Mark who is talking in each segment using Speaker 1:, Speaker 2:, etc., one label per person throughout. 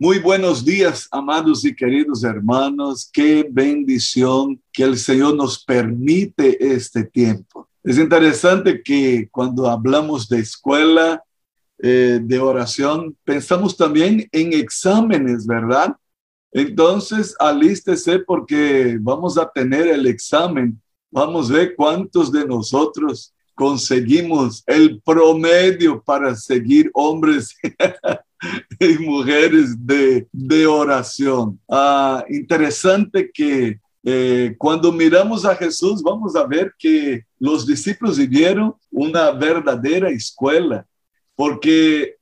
Speaker 1: Muy buenos días, amados y queridos hermanos. Qué bendición que el Señor nos permite este tiempo. Es interesante que cuando hablamos de escuela eh, de oración, pensamos también en exámenes, ¿verdad? Entonces, alístese porque vamos a tener el examen. Vamos a ver cuántos de nosotros conseguimos el promedio para seguir hombres y mujeres de, de oración. Ah, interesante que eh, cuando miramos a Jesús, vamos a ver que los discípulos vivieron una verdadera escuela, porque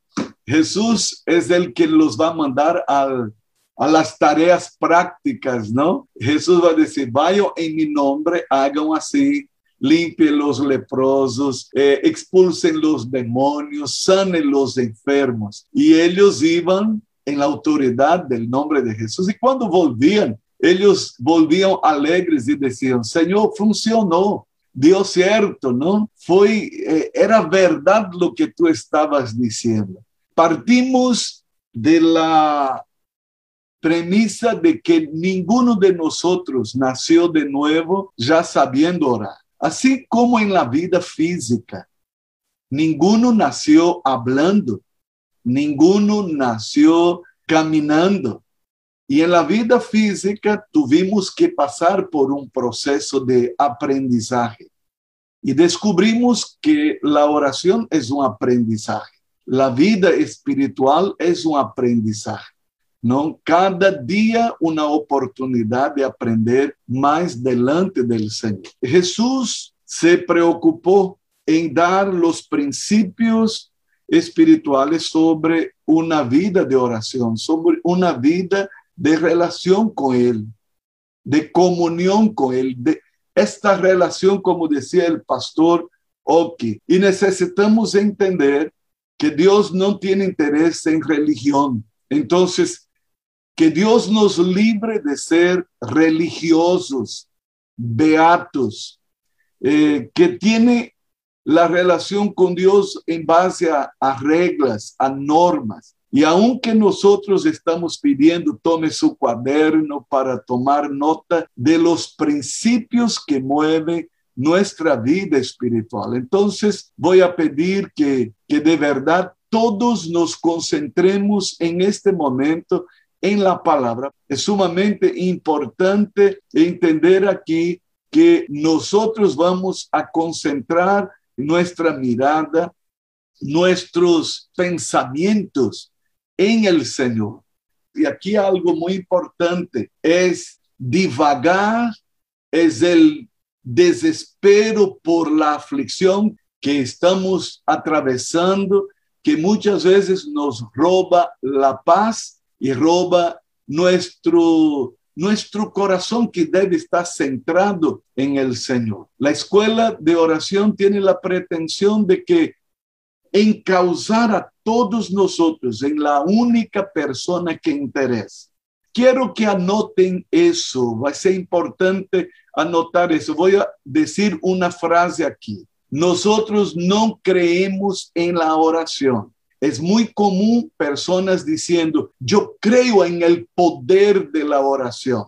Speaker 1: Jesús es el que los va a mandar al, a las tareas prácticas, ¿no? Jesús va a decir, vayan en mi nombre, hagan así, limpien los leprosos, eh, expulsen los demonios, sanen los enfermos. Y ellos iban en la autoridad del nombre de Jesús. Y cuando volvían, ellos volvían alegres y decían, Señor, funcionó. dio cierto, ¿no? Fue, eh, era verdad lo que tú estabas diciendo. Partimos de la premisa de que ninguno de nosotros nació de nuevo ya sabiendo orar. Assim como em la vida física, ninguno nació hablando, ninguno nació caminando. E en la vida física tuvimos que passar por um processo de aprendizaje. E descobrimos que la oración es un aprendizaje. La vida espiritual es un aprendizaje. Cada dia uma oportunidade de aprender mais delante do Senhor. Jesus se preocupou em dar os princípios espirituais sobre uma vida de oração, sobre uma vida de relação com Ele, de comunhão com Ele, de esta relação, como dizia o pastor Oki. E necessitamos entender que Deus não tem interesse em religião. Então, que Dios nos libre de ser religiosos, beatos, eh, que tiene la relación con Dios en base a, reglas, a normas. Y aunque nosotros estamos pidiendo, tome su cuaderno para tomar nota de los principios que mueven nuestra vida espiritual. Entonces voy a pedir que, que de verdad todos nos concentremos en este momento en la palabra. Es sumamente importante entender aquí que nosotros vamos a concentrar nuestra mirada, nuestros pensamientos en el Señor. Y aquí algo muy importante es divagar, es el desespero por la aflicción que estamos atravesando, que muchas veces nos roba la paz y roba nuestro, nuestro corazón que debe estar centrado en el Señor. La escuela de oración tiene la pretensión de que encauzar a todos nosotros en la única persona que interesa. Quiero que anoten eso, va a ser importante anotar eso. Voy a decir una frase aquí. Nosotros no creemos en la oración. Es muy común personas diciendo, yo creo en el poder de la oración.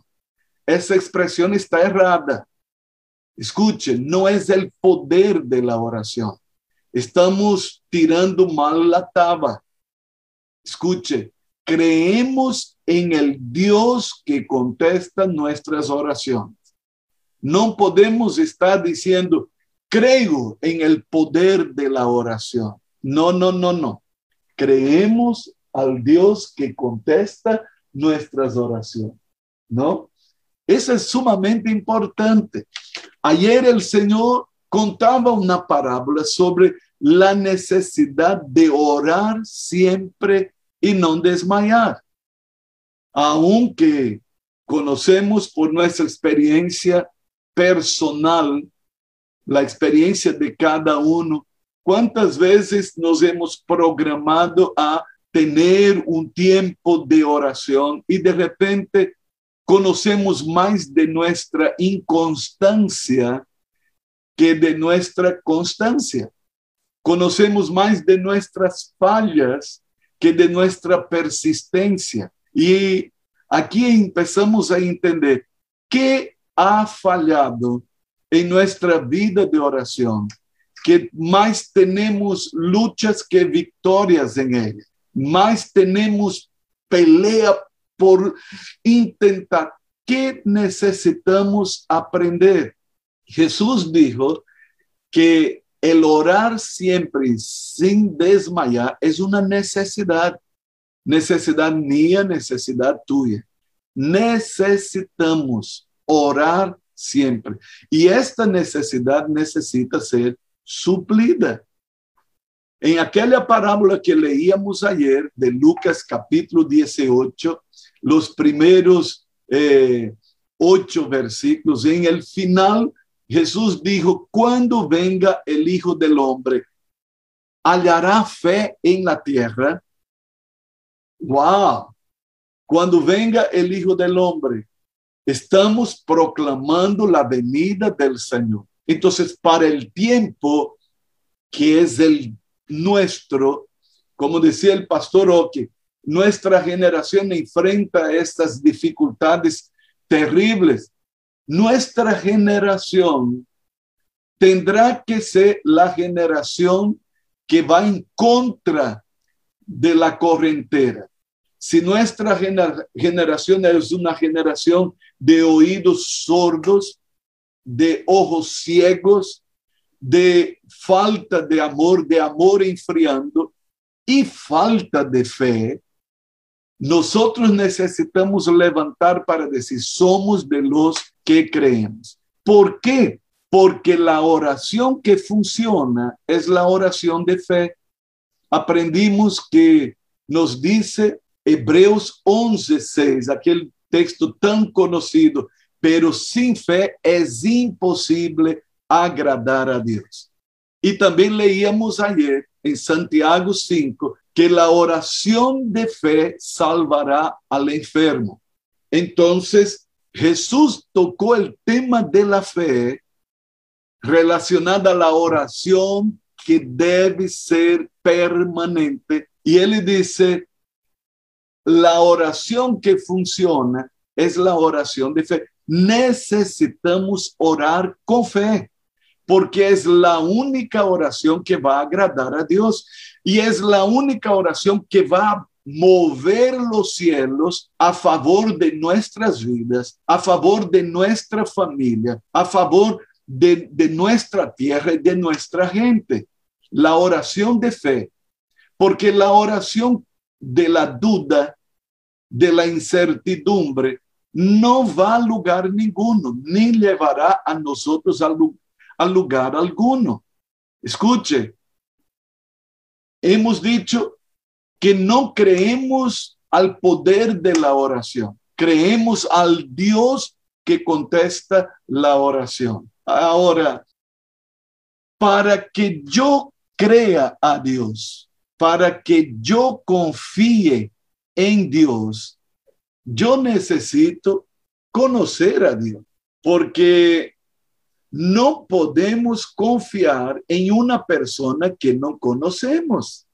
Speaker 1: Esa expresión está errada. Escuche, no es el poder de la oración. Estamos tirando mal la taba. Escuche, creemos en el Dios que contesta nuestras oraciones. No podemos estar diciendo, creo en el poder de la oración. No, no, no, no creemos al Dios que contesta nuestras oraciones, ¿no? Eso es sumamente importante. Ayer el Señor contaba una parábola sobre la necesidad de orar siempre y no desmayar. Aunque conocemos por nuestra experiencia personal, la experiencia de cada uno, ¿Cuántas veces nos hemos programado a tener un tiempo de oración y de repente conocemos más de nuestra inconstancia que de nuestra constancia? Conocemos más de nuestras fallas que de nuestra persistencia. Y aquí empezamos a entender qué ha fallado en nuestra vida de oración, que más tenemos luchas que victorias en ella, más tenemos pelea por intentar. ¿Qué necesitamos aprender? Jesús dijo que el orar siempre sin desmayar es una necesidad, necesidad mía, necesidad tuya. Necesitamos orar siempre. Y esta necesidad necesita ser suplida. En aquella parábola que leíamos ayer de Lucas capítulo 18, los primeros eh, ocho versículos, en el final Jesús dijo, cuando venga el Hijo del Hombre, hallará fe en la tierra. Wow. Cuando venga el Hijo del Hombre, estamos proclamando la venida del Señor. Entonces, para el tiempo que es el nuestro, como decía el pastor Oque, nuestra generación enfrenta estas dificultades terribles. Nuestra generación tendrá que ser la generación que va en contra de la correntera. Si nuestra generación es una generación de oídos sordos, de ojos ciegos, de falta de amor, de amor enfriando y falta de fe, nosotros necesitamos levantar para decir, somos de los que creemos. ¿Por qué? Porque la oración que funciona es la oración de fe. Aprendimos que nos dice Hebreos 11:6, aquele texto tão conhecido, pero sem fé é impossível agradar a Deus. E também leíamos ayer em Santiago 5 que a oração de fé salvará al enfermo. Então, Jesus tocou o tema de la fé relacionada a la oração que deve ser permanente. E ele disse la oración que funciona es la oración de fe. Necesitamos orar con fe, porque es la única oración que va a agradar a Dios y es la única oración que va a mover los cielos a favor de nuestras vidas, a favor de nuestra familia, a favor de, nuestra tierra y de nuestra gente. La oración de fe, porque la oración de la duda de la incertidumbre no va a lugar ninguno, ni llevará a nosotros a lugar alguno. Escuche, hemos dicho que no creemos al poder de la oración, creemos al Dios que contesta la oración. Ahora, para que yo crea a Dios, para que yo confíe en Dios, yo necesito conocer a Dios, porque no podemos confiar en una persona que no conocemos.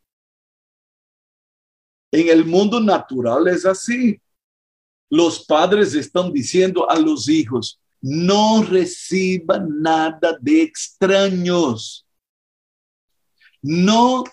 Speaker 1: En el mundo natural es así. Los padres están diciendo a los hijos, no reciban nada de extraños. No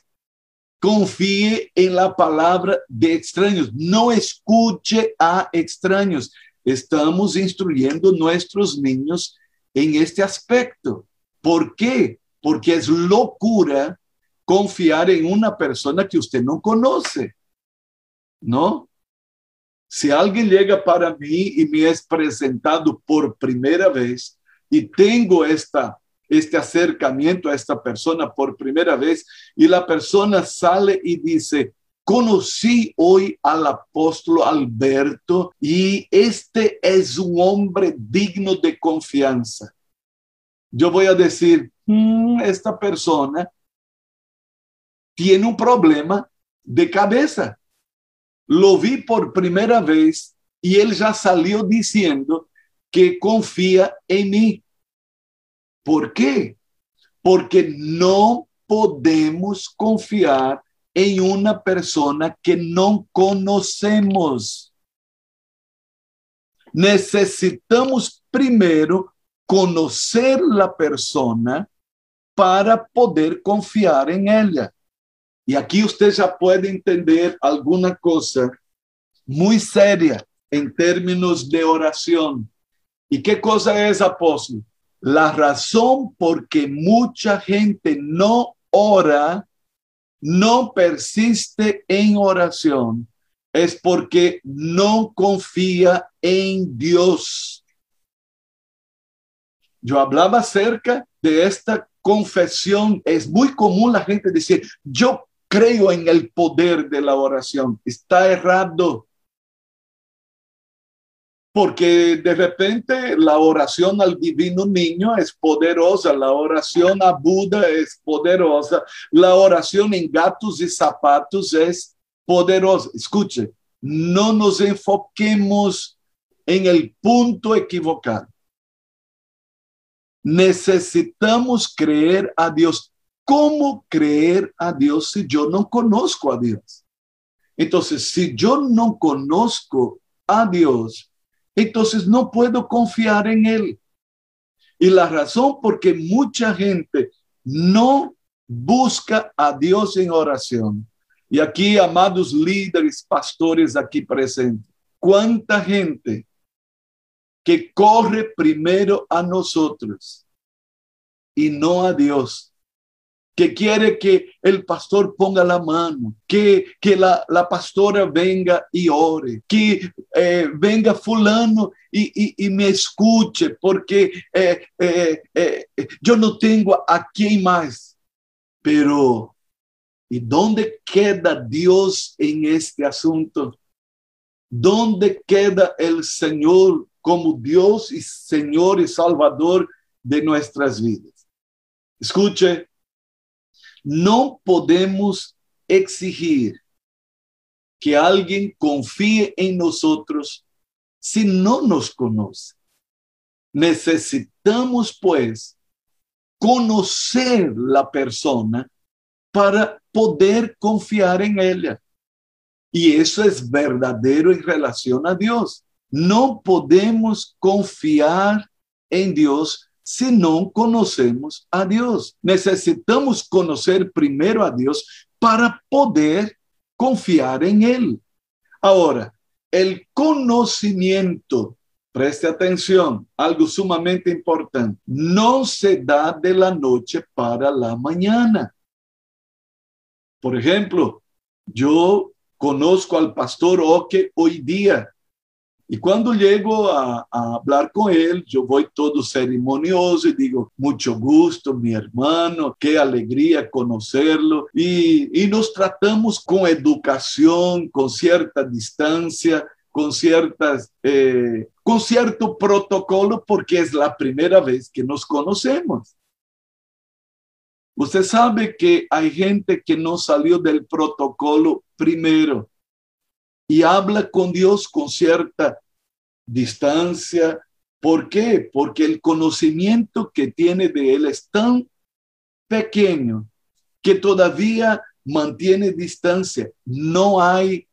Speaker 1: confíe en la palabra de extraños, no escuche a extraños. Estamos instruyendo nuestros niños en este aspecto. ¿Por qué? Porque es locura confiar en una persona que usted no conoce, ¿no? Si alguien llega para mí y me es presentado por primera vez y tengo esta este acercamiento a esta persona por primera vez y la persona sale y dice, conocí hoy al apóstol Alberto y este es un hombre digno de confianza. Yo voy a decir, mm, esta persona tiene un problema de cabeza. Lo vi por primera vez y él ya salió diciendo que confía en mí. ¿Por qué? Porque no podemos confiar en una persona que no conocemos. necesitamos primero conocer la persona para poder confiar en ella. Y aquí usted ya puede entender alguna cosa muy seria en términos de oración. ¿Y qué cosa es, apóstol? La razón por que mucha gente no ora, no persiste en oración, es porque no confía en Dios. Yo hablaba acerca de esta confesión. Es muy común la gente decir, yo creo en el poder de la oración. Está errado. Porque de repente la oración al divino niño es poderosa, la oración a Buda es poderosa, la oración en gatos y zapatos es poderosa. Escuche, no nos enfoquemos en el punto equivocado. Necesitamos creer a Dios. ¿Cómo creer a Dios si yo no conozco a Dios? Entonces, si yo no conozco a Dios, entonces no puedo confiar en Él. Y la razón por que mucha gente no busca a Dios en oración. Y aquí, amados líderes, pastores aquí presentes, ¿cuánta gente que corre primero a nosotros y no a Dios? Que quiere que el pastor ponga la mano, que, que la, la pastora venga y ore, que eh, venga fulano y, y, me escuche, porque eh, eh, yo no tengo a quién más. Pero, ¿y dónde queda Dios en este asunto? ¿Dónde queda el Señor como Dios y Señor y Salvador de nuestras vidas? Escuche, no podemos exigir que alguien confíe en nosotros si no nos conoce. Necesitamos, pues, conocer la persona para poder confiar en ella. Y eso es verdadero en relación a Dios. No podemos confiar en Dios si no conocemos a Dios. Necesitamos conocer primero a Dios para poder confiar en Él. Ahora, el conocimiento, preste atención, algo sumamente importante, no se da de la noche para la mañana. Por ejemplo, yo conozco al pastor Oque hoy día, y cuando llego a, a, con él, yo voy todo ceremonioso y digo, mi hermano, qué alegría conocerlo. Y, y nos tratamos con educación, con cierta distancia, con ciertas, eh, cierto protocolo, porque es la primera vez que nos conocemos. Usted sabe que hay gente que no salió del protocolo primero y habla con Dios con cierta distancia. ¿Por qué? Porque el conocimiento que tiene de Él es tan pequeño que todavía mantiene distancia. No hay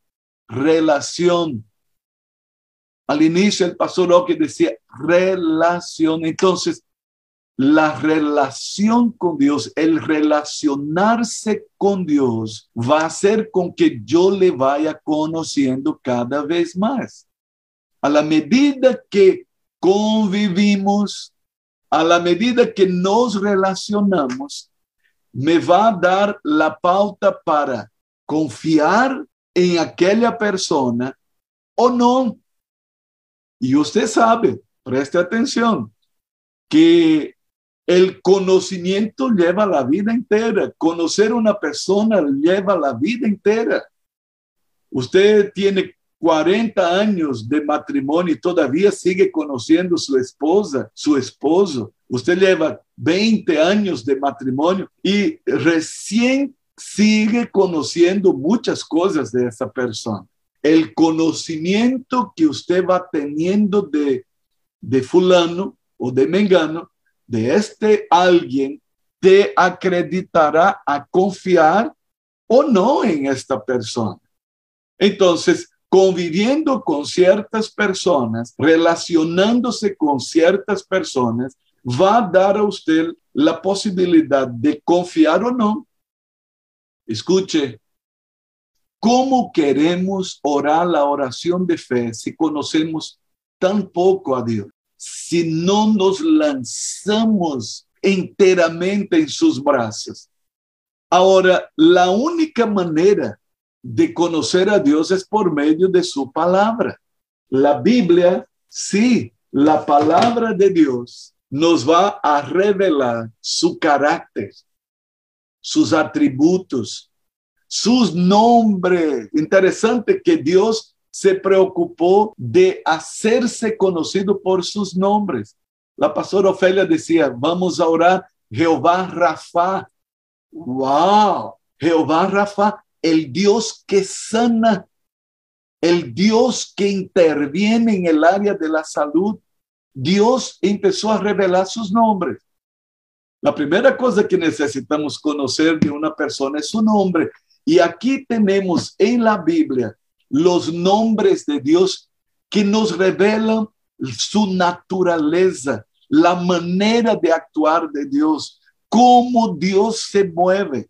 Speaker 1: relación. Al inicio el pastor Oque decía relación. Entonces, la relación con Dios, el relacionarse con Dios va a hacer con que yo le vaya conociendo cada vez más. A la medida que convivimos, a la medida que nos relacionamos, me va a dar la pauta para confiar en aquella persona o no. Y usted sabe, preste atención, que el conocimiento lleva la vida entera. Conocer una persona lleva la vida entera. Usted tiene 40 años de matrimonio y todavía sigue conociendo su esposa, su esposo. Usted lleva 20 años de matrimonio y recién sigue conociendo muchas cosas de esa persona. El conocimiento que usted va teniendo de, de fulano o de mengano de este alguien te acreditará a confiar o no en esta persona. Entonces, conviviendo con ciertas personas, relacionándose con ciertas personas, va a dar a usted la posibilidad de confiar o no. Escuche, ¿cómo queremos orar la oración de fe si conocemos tan poco a Dios? Si no nos lanzamos enteramente en sus brazos. Ahora, la única manera de conocer a Dios es por medio de su palabra. La Biblia, sí, la palabra de Dios nos va a revelar su carácter, sus atributos, sus nombres. Interesante que Dios se preocupó de hacerse conocido por sus nombres. La pastora Ofelia decía, vamos a orar Jehová Rafa. ¡Wow! Jehová Rafa el Dios que sana, el Dios que interviene en el área de la salud. Dios empezó a revelar sus nombres. La primera cosa que necesitamos conocer de una persona es su nombre. Y aquí tenemos en la Biblia los nombres de Dios que nos revelan su naturaleza, la manera de actuar de Dios, cómo Dios se mueve.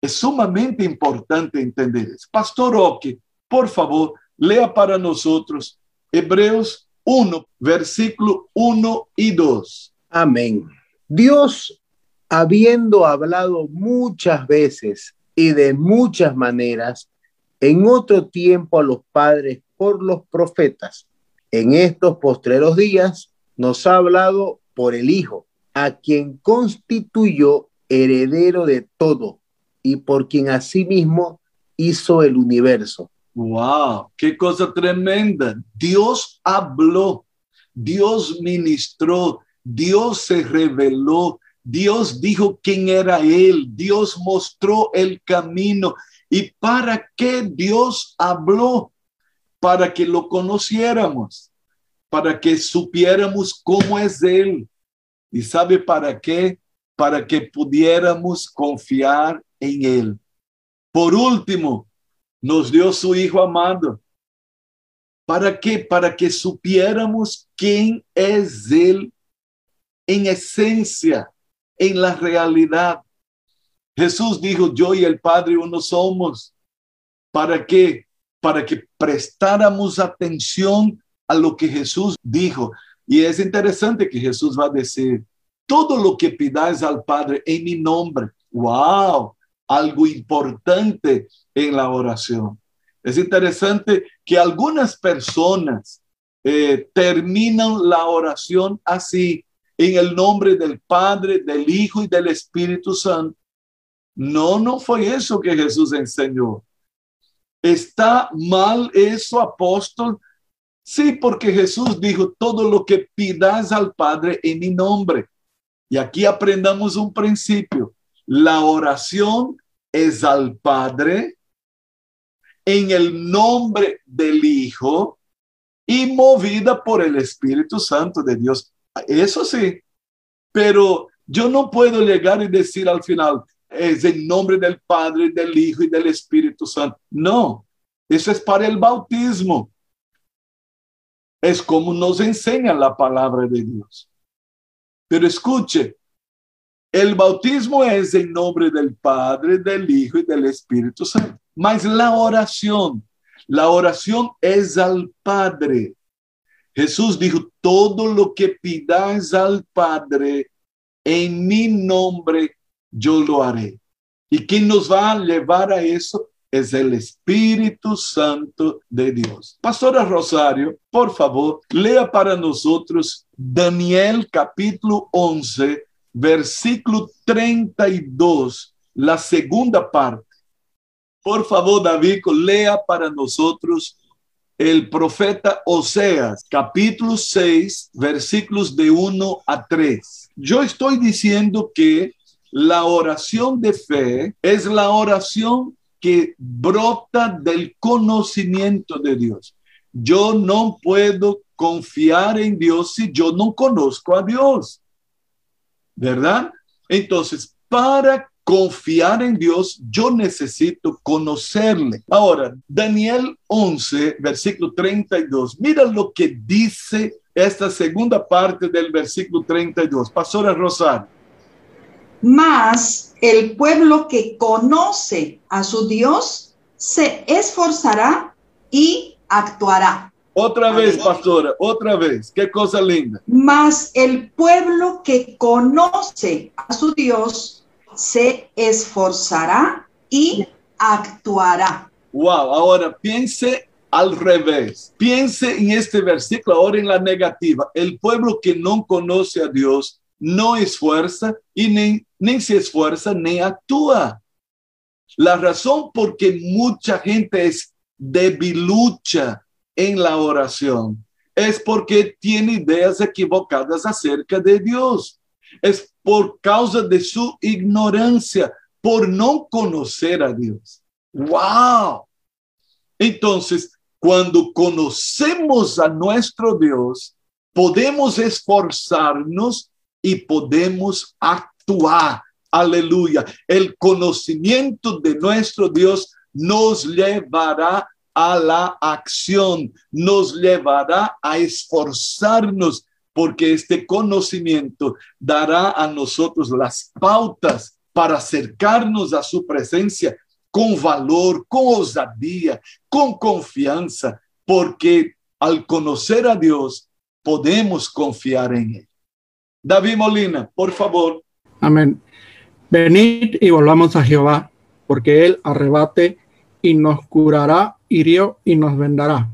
Speaker 1: Es sumamente importante entender eso. Pastor Oque, por favor, lea para nosotros Hebreos 1, versículo 1 y 2.
Speaker 2: Amén. Dios, habiendo hablado muchas veces y de muchas maneras, en otro tiempo a los padres por los profetas, en estos postreros días nos ha hablado por el Hijo, a quien constituyó heredero de todo y por quien asimismo hizo el universo.
Speaker 1: ¡Wow! ¡Qué cosa tremenda! Dios habló, Dios ministró, Dios se reveló, Dios dijo quién era Él, Dios mostró el camino. ¿Y para qué Dios habló? Para que lo conociéramos, para que supiéramos cómo es Él. ¿Y sabe para qué? Para que pudiéramos confiar en Él. Por último, nos dio su Hijo amado. ¿Para qué? Para que supiéramos quién es Él en esencia, en la realidad. Jesús dijo, yo y el Padre uno somos. ¿Para qué? Para que prestáramos atención a lo que Jesús dijo. Y es interesante que Jesús va a decir, todo lo que pidáis al Padre en mi nombre. ¡Wow! algo importante en la oración. Es interesante que algunas personas eh, terminan la oración así, en el nombre del Padre, del Hijo y del Espíritu Santo. No, no fue eso que Jesús enseñó. ¿Está mal eso, apóstol? Sí, porque Jesús dijo, todo lo que pidas al Padre en mi nombre. Y aquí aprendamos un principio. La oración es al Padre en el nombre del Hijo y movida por el Espíritu Santo de Dios. Eso sí, pero yo no puedo llegar y decir al final, es en nombre del Padre, del Hijo y del Espíritu Santo. No, eso es para el bautismo. Es como nos enseña la palabra de Dios. Pero escuche, el bautismo es en nombre del Padre, del Hijo y del Espíritu Santo. Mas la oración, la oración es al Padre. Jesús dijo, todo lo que pidáis al Padre en mi nombre, yo lo haré. ¿Y quién nos va a llevar a eso? Es el Espíritu Santo de Dios. Pastora Rosario, por favor, lea para nosotros Daniel capítulo 11, versículo 32, la segunda parte. Por favor, David, lea para nosotros el profeta Oseas, capítulo 6, versículos de 1 a 3. Yo estoy diciendo que la oración de fe es la oración que brota del conocimiento de Dios. Yo no puedo confiar en Dios si yo no conozco a Dios. ¿verdad? Entonces, para confiar en Dios, yo necesito conocerle. Ahora, Daniel 11, versículo 32, mira lo que dice esta segunda parte del versículo 32. Pastora Rosario.
Speaker 3: Mas el pueblo que conoce a su Dios se esforzará y actuará.
Speaker 1: Otra vez, pastora, otra vez. Qué cosa linda.
Speaker 3: Mas el pueblo que conoce a su Dios se esforzará y actuará.
Speaker 1: Wow, ahora piense al revés. Piense en este versículo, ahora en la negativa. El pueblo que no conoce a Dios no esfuerza y ni, ni se esfuerza ni actúa. La razón por que mucha gente es debilucha en la oración es porque tiene ideas equivocadas acerca de Dios. Es por causa de su ignorancia, por no conocer a Dios. ¡Wow! Entonces, cuando conocemos a nuestro Dios, podemos esforzarnos y podemos actuar. Aleluya. El conocimiento de nuestro Dios nos llevará a la acción, nos llevará a esforzarnos, porque este conocimiento dará a nosotros las pautas para acercarnos a su presencia con valor, con osadía, con confianza, porque al conocer a Dios podemos confiar en Él. David Molina, por favor.
Speaker 4: Amén. Venid y volvamos a Jehová, porque Él arrebate y nos curará, hirió y nos vendará.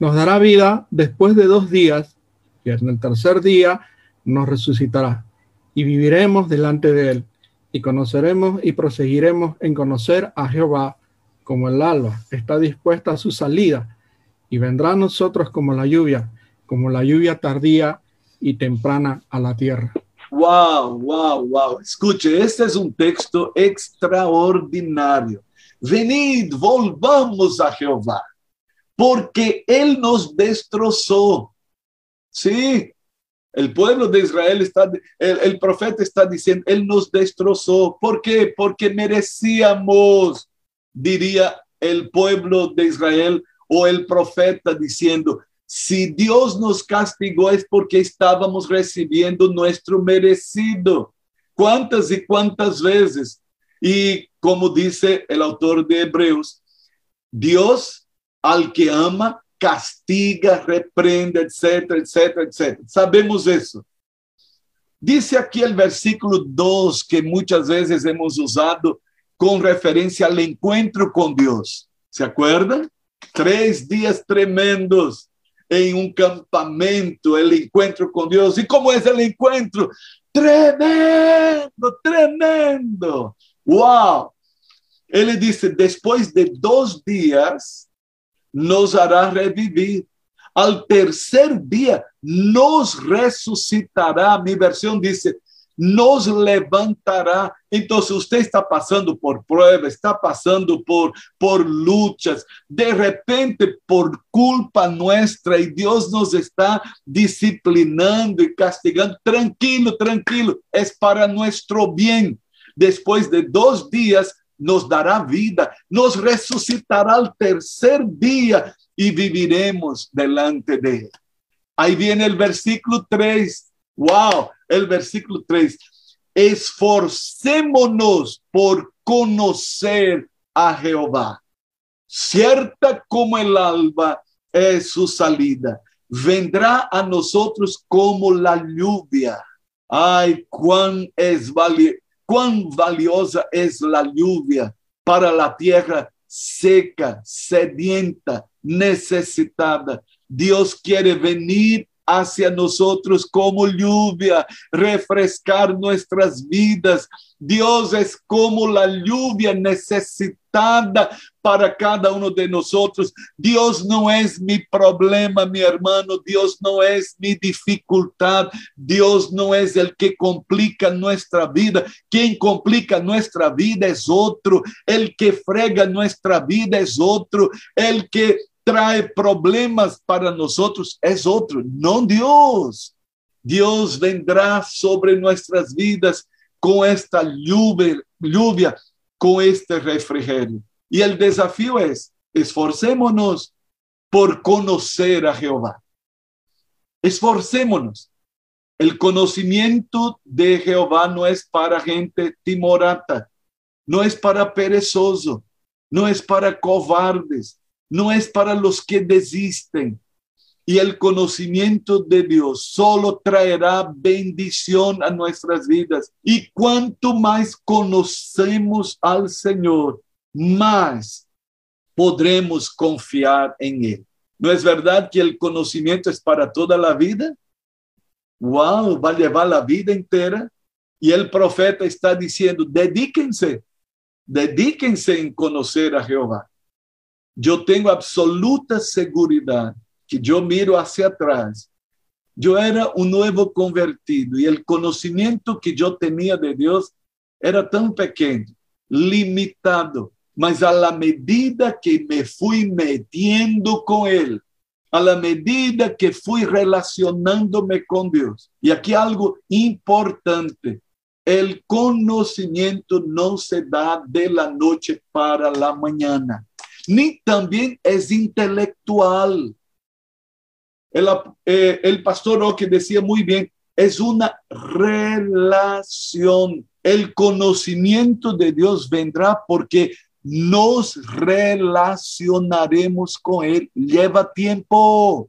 Speaker 4: Nos dará vida después de dos días, y en el tercer día nos resucitará, y viviremos delante de él, y conoceremos y proseguiremos en conocer a Jehová como el alba está dispuesta a su salida, y vendrá a nosotros como la lluvia, como la lluvia tardía y temprana a la tierra.
Speaker 1: Wow, wow, wow. Escuche, este es un texto extraordinario. Venid, volvamos a Jehová, porque Él nos destrozó. Sí, el pueblo de Israel está, el, profeta está diciendo, Él nos destrozó. ¿Por qué? Porque merecíamos, diría el pueblo de Israel o el profeta diciendo, si Dios nos castigó es porque estábamos recibiendo nuestro merecido. ¿Cuántas y cuántas veces y como dice el autor de Hebreos, Dios al que ama castiga, reprende, etcétera, etcétera, etcétera. Sabemos eso. Dice aquí el versículo 2 que muchas veces hemos usado con referencia al encuentro con Dios. ¿Se acuerdan? Tres días tremendos en un campamento, el encuentro con Dios. ¿Y cómo es el encuentro? Tremendo, tremendo. ¡Wow! Ele disse: depois de dois dias, nos hará reviver. Al terceiro dia, nos ressuscitará. Minha versão disse: nos levantará. Se você está passando por pruebas, está passando por, por lutas, de repente, por culpa nossa, e Deus nos está disciplinando e castigando, tranquilo, tranquilo, é para nosso bem después de dos días nos dará vida, nos resucitará al tercer día y viviremos delante de él. Ahí viene el versículo 3. Wow, el versículo 3. Esforcémonos por conocer a Jehová. Cierta como el alba es su salida. Vendrá a nosotros como la lluvia. Ay, cuán es valioso cuán valiosa es la lluvia para la tierra seca, sedienta, necesitada. Dios quiere venir hacia nosotros como lluvia, refrescar nuestras vidas. Dios es como la lluvia necesitada para cada uno de nosotros. Dios no es mi problema, mi hermano. Dios no es mi dificultad. Dios no es el que complica nuestra vida. Quien complica nuestra vida es otro. El que frega nuestra vida es otro. El que trae problemas para nosotros es otro, no Dios. Dios vendrá sobre nuestras vidas con esta lluvia, lluvia con este refrigerio. Y el desafío es, esforcémonos por conocer a Jehová. Esforcémonos. El conocimiento de Jehová no es para gente timorata, no es para perezoso, no es para cobardes, no es para los que desisten. Y el conocimiento de Dios solo traerá bendición a nuestras vidas. Y cuanto más conocemos al Señor, más podremos confiar en Él. ¿No es verdad que el conocimiento es para toda la vida? Wow, va a llevar la vida entera. Y el profeta está diciendo, dedíquense, dedíquense en conocer a Jehová. Yo tengo absoluta seguridad que yo miro hacia atrás. Yo era un nuevo convertido y el conocimiento que yo tenía de Dios era tan pequeño, limitado, mas a la medida que me fui metiendo con Él, a la medida que fui relacionándome con Dios. Y aquí algo importante, el conocimiento no se da de la noche para la mañana, ni también es intelectual. El, eh, pastor Oque decía muy bien, es una relación. El conocimiento de Dios vendrá porque nos relacionaremos con Él. Lleva tiempo.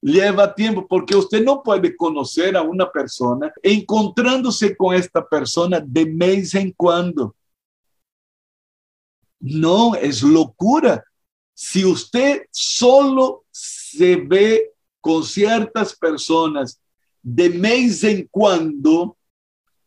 Speaker 1: Lleva tiempo porque usted no puede conocer a una persona encontrándose con esta persona de mes en cuando. No, es locura. Si usted solo se ve con ciertas personas de mes en cuando,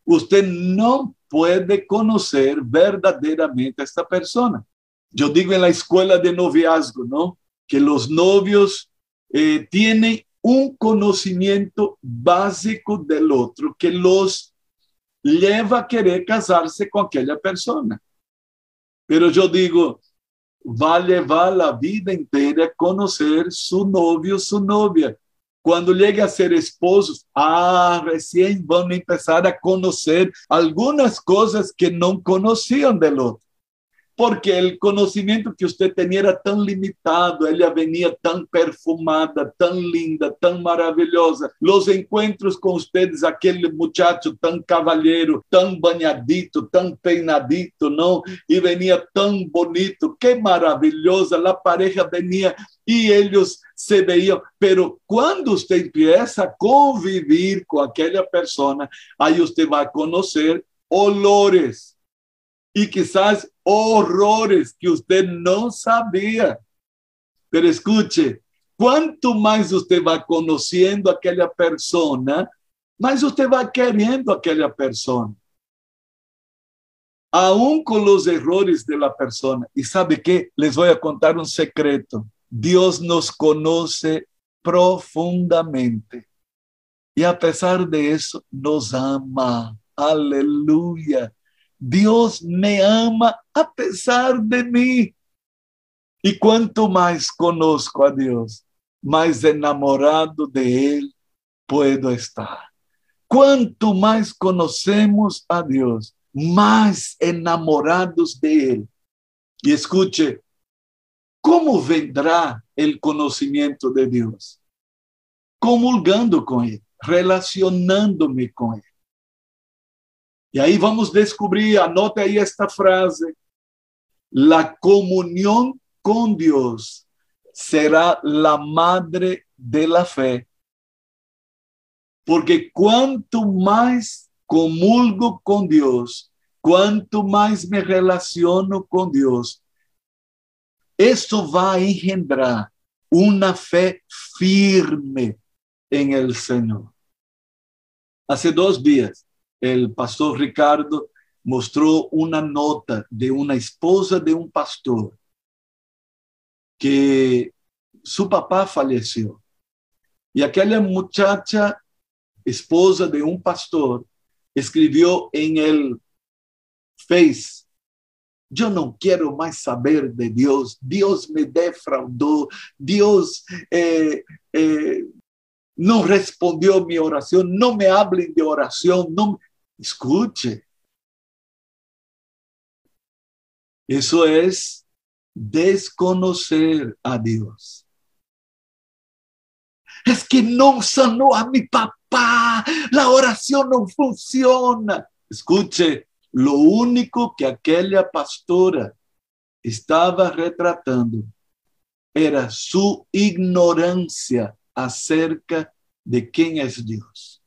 Speaker 1: usted no puede conocer verdaderamente a esta persona. Yo digo en la escuela de noviazgo, ¿no? Que los novios eh, tienen un conocimiento básico del otro que los lleva a querer casarse con aquella persona. Pero yo digo, va a llevar la vida entera a conocer su novio, su novia. Quando llegue a ser esposos, ah, recién vão empezar a conhecer algumas coisas que não conheciam del outro. Porque o conhecimento que você tinha era tão limitado, ela venia tão perfumada, tão linda, tão maravilhosa. Os encontros com vocês, aquele muchacho tão cavalheiro, tão banhadito, tão peinadito, não? E venia tão bonito, que maravilhosa. A pareja venia e eles se veían, pero cuando usted empieza a convivir con aquella persona, ahí usted va a conocer olores y quizás horrores que usted no sabía. Pero escuche, cuanto más usted va conociendo a aquella persona, más usted va queriendo a aquella persona. Aún con los errores de la persona. Y sabe qué? Les voy a contar un secreto. Dios nos conoce profundamente. Y a pesar de eso, nos ama. Aleluya. Dios me ama a pesar de mí. Y cuanto más conozco a Dios, más enamorado de Él puedo estar. Cuanto más conocemos a Dios, más enamorados de Él. Y escuche, ¿Cómo vendrá el conocimiento de Dios? Comulgando con Él, relacionándome con Él. Y ahí vamos a descubrir, anote ahí esta frase, la comunión con Dios será la madre de la fe. Porque cuanto más comulgo con Dios, cuanto más me relaciono con Dios, esto va a engendrar una fe firme en el Señor. Hace dos días, el pastor Ricardo mostró una nota de una esposa de un pastor que su papá falleció. Y aquella muchacha, esposa de un pastor, escribió en el Face yo no quiero más saber de Dios. Dios me defraudó. Dios eh, eh, no respondió mi oración. No me hablen de oración. No, escuche. Eso es desconocer a Dios. Es que no sanó a mi papá, la oración no funciona. Escuche, lo único que aquella pastora estaba retratando era su ignorancia acerca de quién es Dios.